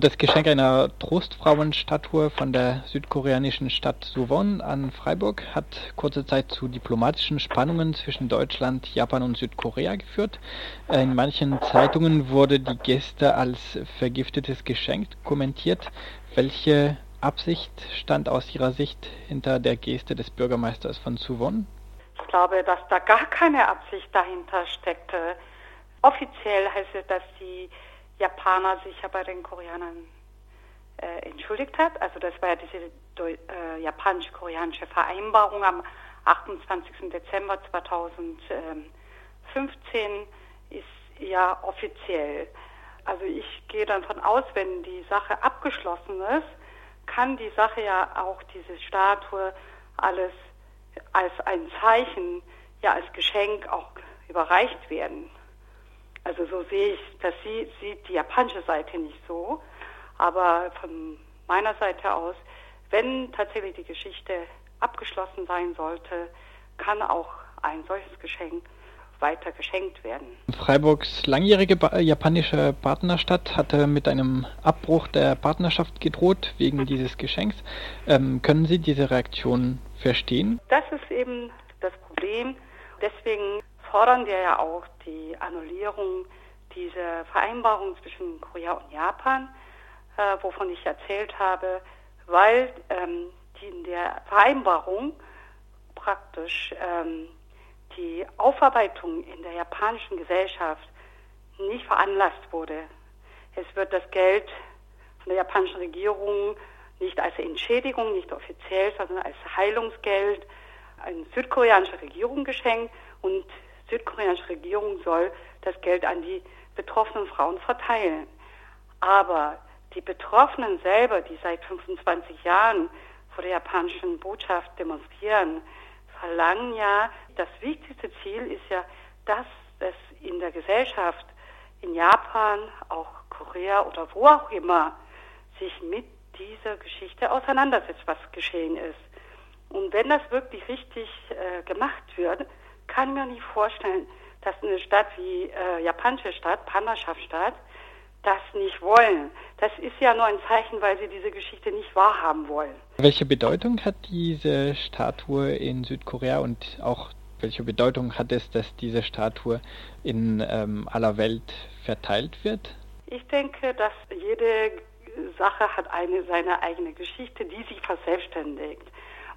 Das Geschenk einer Trostfrauenstatue von der südkoreanischen Stadt Suwon an Freiburg hat kurze Zeit zu diplomatischen Spannungen zwischen Deutschland, Japan und Südkorea geführt. In manchen Zeitungen wurde die Geste als vergiftetes Geschenk kommentiert. Welche Absicht stand aus Ihrer Sicht hinter der Geste des Bürgermeisters von Suwon? Ich glaube, dass da gar keine Absicht dahinter steckte. Offiziell heißt es, dass die Japaner sich ja bei den Koreanern äh, entschuldigt hat. Also das war ja diese äh, japanisch-koreanische Vereinbarung am 28. Dezember 2015 ist ja offiziell. Also ich gehe dann von aus, wenn die Sache abgeschlossen ist, kann die Sache ja auch diese Statue alles als ein Zeichen, ja als Geschenk auch überreicht werden. Also so sehe ich, das sieht, sieht die japanische Seite nicht so. Aber von meiner Seite aus, wenn tatsächlich die Geschichte abgeschlossen sein sollte, kann auch ein solches Geschenk weiter geschenkt werden. Freiburgs langjährige japanische Partnerstadt hatte mit einem Abbruch der Partnerschaft gedroht wegen dieses Geschenks. Ähm, können Sie diese Reaktion verstehen? Das ist eben das Problem. Deswegen fordern wir ja auch die Annullierung dieser Vereinbarung zwischen Korea und Japan, äh, wovon ich erzählt habe, weil ähm, die in der Vereinbarung praktisch ähm, die Aufarbeitung in der japanischen Gesellschaft nicht veranlasst wurde. Es wird das Geld von der japanischen Regierung nicht als Entschädigung, nicht offiziell, sondern als Heilungsgeld an die südkoreanische Regierung geschenkt und südkoreanische Regierung soll das Geld an die betroffenen Frauen verteilen. Aber die Betroffenen selber, die seit 25 Jahren vor der japanischen Botschaft demonstrieren, verlangen ja, das wichtigste Ziel ist ja, dass es in der Gesellschaft in Japan, auch Korea oder wo auch immer, sich mit dieser Geschichte auseinandersetzt, was geschehen ist. Und wenn das wirklich richtig äh, gemacht wird, kann mir nicht vorstellen, dass eine Stadt wie äh, japanische Stadt, Partnerschaftsstadt, das nicht wollen. Das ist ja nur ein Zeichen, weil sie diese Geschichte nicht wahrhaben wollen. Welche Bedeutung hat diese Statue in Südkorea und auch welche Bedeutung hat es, dass diese Statue in ähm, aller Welt verteilt wird? Ich denke, dass jede Sache hat eine seine eigene Geschichte, die sich verselbstständigt.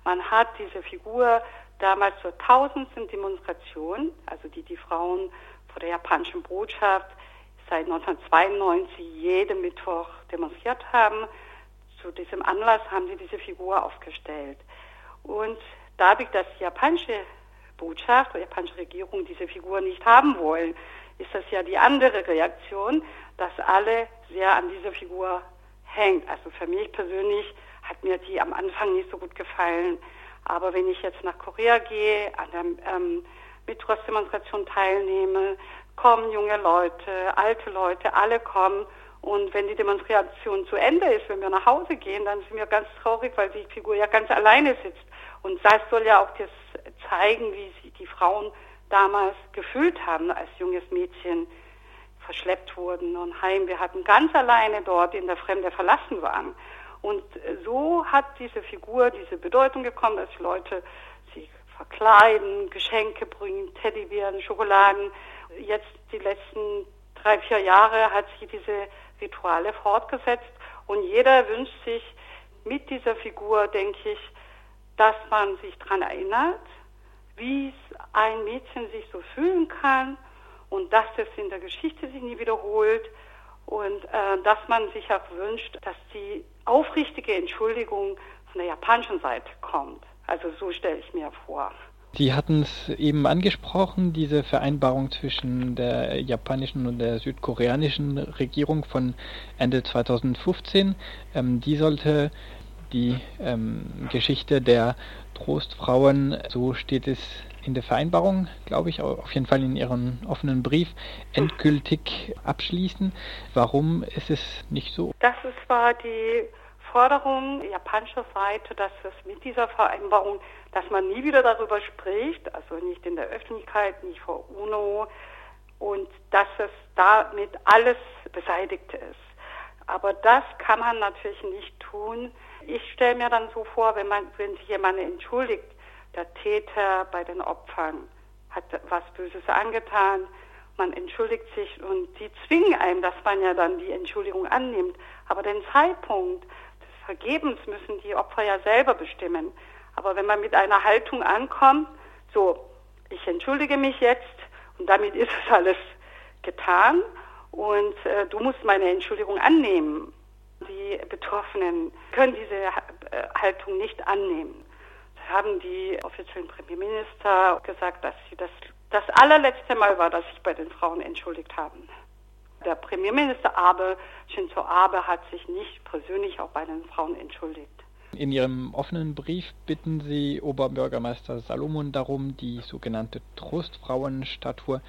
Man hat diese Figur damals zur tausendsten Demonstration, also die die Frauen vor der japanischen Botschaft seit 1992 jeden Mittwoch demonstriert haben. Zu diesem Anlass haben sie diese Figur aufgestellt. Und dadurch, dass die japanische Botschaft oder die japanische Regierung diese Figur nicht haben wollen, ist das ja die andere Reaktion, dass alle sehr an dieser Figur hängt. Also für mich persönlich hat mir die am Anfang nicht so gut gefallen. Aber wenn ich jetzt nach Korea gehe, an der ähm, Mittwochsdemonstration teilnehme, kommen junge Leute, alte Leute, alle kommen. Und wenn die Demonstration zu Ende ist, wenn wir nach Hause gehen, dann sind wir ganz traurig, weil die Figur ja ganz alleine sitzt. Und das soll ja auch das zeigen, wie sich die Frauen damals gefühlt haben, als junges Mädchen verschleppt wurden und heim. Wir hatten ganz alleine dort in der Fremde verlassen waren. Und so hat diese Figur diese Bedeutung bekommen, dass Leute sich verkleiden, Geschenke bringen, Teddybären, Schokoladen. Jetzt die letzten drei, vier Jahre hat sich diese Rituale fortgesetzt und jeder wünscht sich mit dieser Figur, denke ich, dass man sich daran erinnert, wie ein Mädchen sich so fühlen kann und dass das in der Geschichte sich nie wiederholt und äh, dass man sich auch wünscht, dass die aufrichtige Entschuldigung von der japanischen Seite kommt. Also so stelle ich mir vor. Sie hatten es eben angesprochen, diese Vereinbarung zwischen der japanischen und der südkoreanischen Regierung von Ende 2015. Ähm, die sollte die ähm, Geschichte der Trostfrauen, so steht es in der Vereinbarung, glaube ich, auf jeden Fall in Ihrem offenen Brief, endgültig abschließen. Warum ist es nicht so? Das ist, war die Forderung japanischer Seite, dass es mit dieser Vereinbarung, dass man nie wieder darüber spricht, also nicht in der Öffentlichkeit, nicht vor UNO und dass es damit alles beseitigt ist. Aber das kann man natürlich nicht tun. Ich stelle mir dann so vor, wenn man, wenn sich jemand entschuldigt, der Täter bei den Opfern hat was Böses angetan, man entschuldigt sich und die zwingen einem, dass man ja dann die Entschuldigung annimmt. Aber den Zeitpunkt des Vergebens müssen die Opfer ja selber bestimmen. Aber wenn man mit einer Haltung ankommt, so, ich entschuldige mich jetzt und damit ist es alles getan und äh, du musst meine Entschuldigung annehmen. Die Betroffenen können diese äh, Haltung nicht annehmen. Da haben die offiziellen Premierminister gesagt, dass sie das das allerletzte Mal war, dass sich bei den Frauen entschuldigt haben. Der Premierminister Abe, Shinzo Abe, hat sich nicht persönlich auch bei den Frauen entschuldigt. In Ihrem offenen Brief bitten Sie Oberbürgermeister Salomon darum, die sogenannte Trostfrauenstatue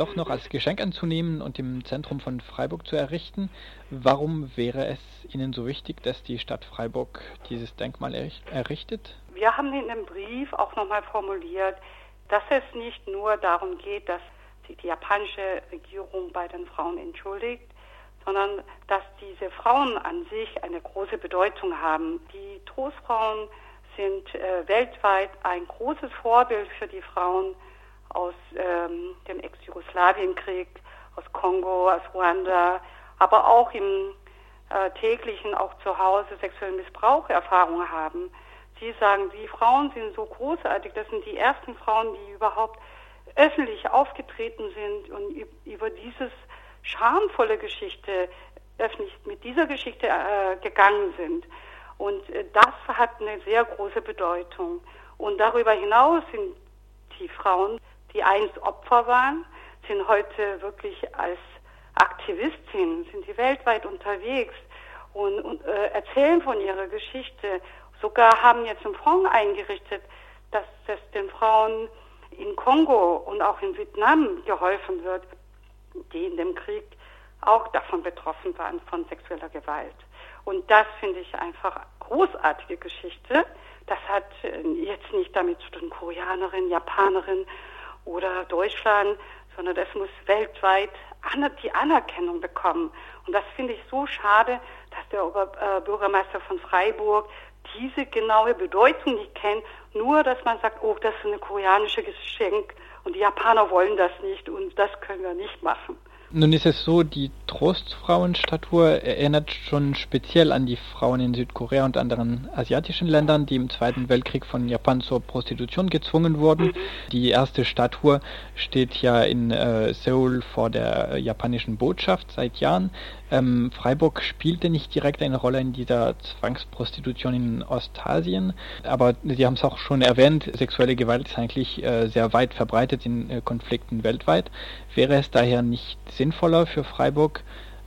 doch noch als Geschenk anzunehmen und im Zentrum von Freiburg zu errichten. Warum wäre es Ihnen so wichtig, dass die Stadt Freiburg dieses Denkmal errichtet? Wir haben in dem Brief auch nochmal formuliert, dass es nicht nur darum geht, dass sich die japanische Regierung bei den Frauen entschuldigt, sondern dass diese Frauen an sich eine große Bedeutung haben. Die Trostfrauen sind äh, weltweit ein großes Vorbild für die Frauen aus ähm, dem Ex-Jugoslawienkrieg, aus Kongo, aus Ruanda, aber auch im äh, täglichen, auch zu Hause sexuellen Missbrauch Erfahrungen haben. Sie sagen, die Frauen sind so großartig, das sind die ersten Frauen, die überhaupt öffentlich aufgetreten sind und über dieses schamvolle Geschichte öffentlich mit dieser Geschichte äh, gegangen sind. Und äh, das hat eine sehr große Bedeutung. Und darüber hinaus sind die Frauen, die einst Opfer waren, sind heute wirklich als Aktivistinnen, sind die weltweit unterwegs und, und äh, erzählen von ihrer Geschichte. Sogar haben jetzt einen Fonds eingerichtet, dass es den Frauen in Kongo und auch in Vietnam geholfen wird, die in dem Krieg auch davon betroffen waren, von sexueller Gewalt. Und das finde ich einfach großartige Geschichte. Das hat äh, jetzt nicht damit zu tun, Koreanerin, Japanerin oder Deutschland, sondern das muss weltweit die Anerkennung bekommen. Und das finde ich so schade, dass der Oberbürgermeister von Freiburg diese genaue Bedeutung nicht kennt, nur dass man sagt, oh, das ist eine koreanische Geschenk und die Japaner wollen das nicht und das können wir nicht machen. Nun ist es so, die Trostfrauenstatue erinnert schon speziell an die Frauen in Südkorea und anderen asiatischen Ländern, die im Zweiten Weltkrieg von Japan zur Prostitution gezwungen wurden. Die erste Statue steht ja in äh, Seoul vor der japanischen Botschaft seit Jahren. Ähm, Freiburg spielte nicht direkt eine Rolle in dieser Zwangsprostitution in Ostasien, aber Sie haben es auch schon erwähnt, sexuelle Gewalt ist eigentlich äh, sehr weit verbreitet in äh, Konflikten weltweit. Wäre es daher nicht sinnvoller für Freiburg,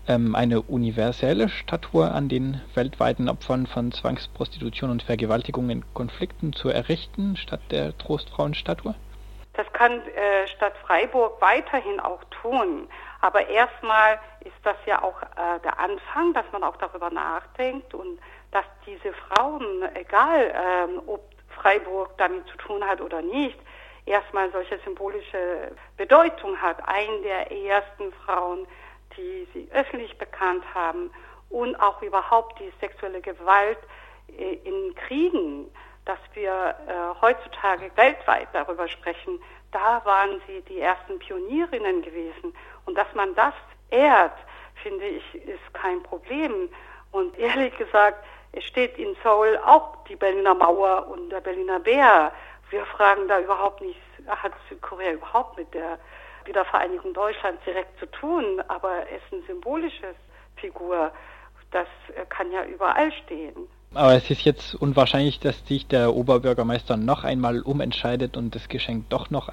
ähm, eine universelle Statue an den weltweiten Opfern von Zwangsprostitution und Vergewaltigung in Konflikten zu errichten, statt der Trostfrauenstatue? Das kann äh, Stadt Freiburg weiterhin auch tun. Aber erstmal ist das ja auch äh, der Anfang, dass man auch darüber nachdenkt und dass diese Frauen, egal ähm, ob Freiburg damit zu tun hat oder nicht, erstmal solche symbolische Bedeutung hat. Eine der ersten Frauen, die sie öffentlich bekannt haben und auch überhaupt die sexuelle Gewalt äh, in Kriegen, dass wir äh, heutzutage weltweit darüber sprechen, da waren sie die ersten Pionierinnen gewesen. Und dass man das ehrt, finde ich, ist kein Problem. Und ehrlich gesagt, es steht in Seoul auch die Berliner Mauer und der Berliner Bär. Wir fragen da überhaupt nicht, hat Südkorea überhaupt mit der Wiedervereinigung Deutschlands direkt zu tun, aber es ist eine symbolische Figur. Das kann ja überall stehen. Aber es ist jetzt unwahrscheinlich, dass sich der Oberbürgermeister noch einmal umentscheidet und das Geschenk doch noch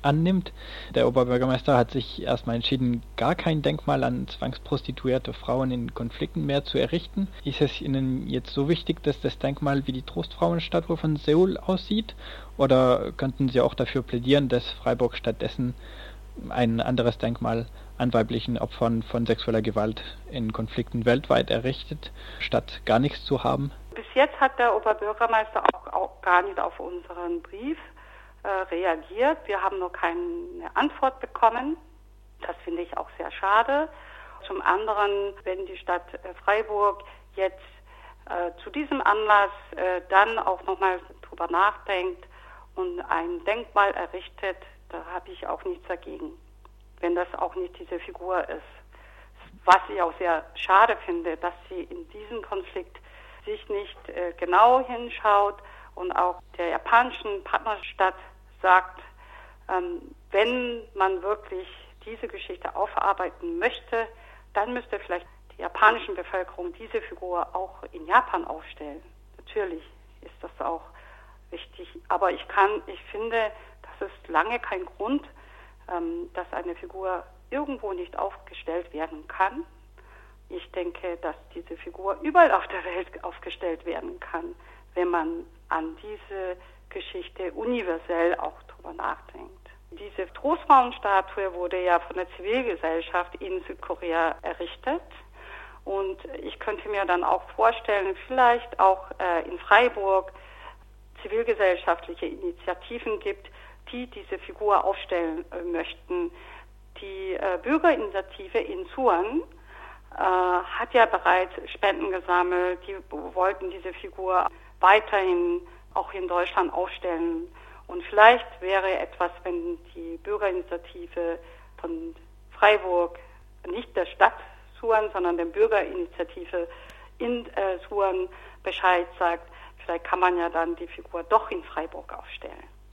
annimmt. Der Oberbürgermeister hat sich erstmal entschieden, gar kein Denkmal an zwangsprostituierte Frauen in Konflikten mehr zu errichten. Ist es Ihnen jetzt so wichtig, dass das Denkmal wie die Trostfrauenstatue von Seoul aussieht? Oder könnten Sie auch dafür plädieren, dass Freiburg stattdessen ein anderes Denkmal an weiblichen Opfern von sexueller Gewalt in Konflikten weltweit errichtet, statt gar nichts zu haben? Jetzt hat der Oberbürgermeister auch, auch gar nicht auf unseren Brief äh, reagiert. Wir haben noch keine Antwort bekommen. Das finde ich auch sehr schade. Zum anderen, wenn die Stadt äh, Freiburg jetzt äh, zu diesem Anlass äh, dann auch nochmal drüber nachdenkt und ein Denkmal errichtet, da habe ich auch nichts dagegen, wenn das auch nicht diese Figur ist. Was ich auch sehr schade finde, dass sie in diesem Konflikt sich nicht äh, genau hinschaut und auch der japanischen Partnerstadt sagt, ähm, wenn man wirklich diese Geschichte aufarbeiten möchte, dann müsste vielleicht die japanische Bevölkerung diese Figur auch in Japan aufstellen. Natürlich ist das auch wichtig, aber ich kann, ich finde, das ist lange kein Grund, ähm, dass eine Figur irgendwo nicht aufgestellt werden kann. Ich denke, dass diese Figur überall auf der Welt aufgestellt werden kann, wenn man an diese Geschichte universell auch drüber nachdenkt. Diese Trostfrauenstatue wurde ja von der Zivilgesellschaft in Südkorea errichtet. Und ich könnte mir dann auch vorstellen, vielleicht auch äh, in Freiburg zivilgesellschaftliche Initiativen gibt, die diese Figur aufstellen äh, möchten. Die äh, Bürgerinitiative in Suan hat ja bereits Spenden gesammelt. Die wollten diese Figur weiterhin auch in Deutschland aufstellen. Und vielleicht wäre etwas, wenn die Bürgerinitiative von Freiburg, nicht der Stadt Suan, sondern der Bürgerinitiative in äh, Suan Bescheid sagt, vielleicht kann man ja dann die Figur doch in Freiburg aufstellen.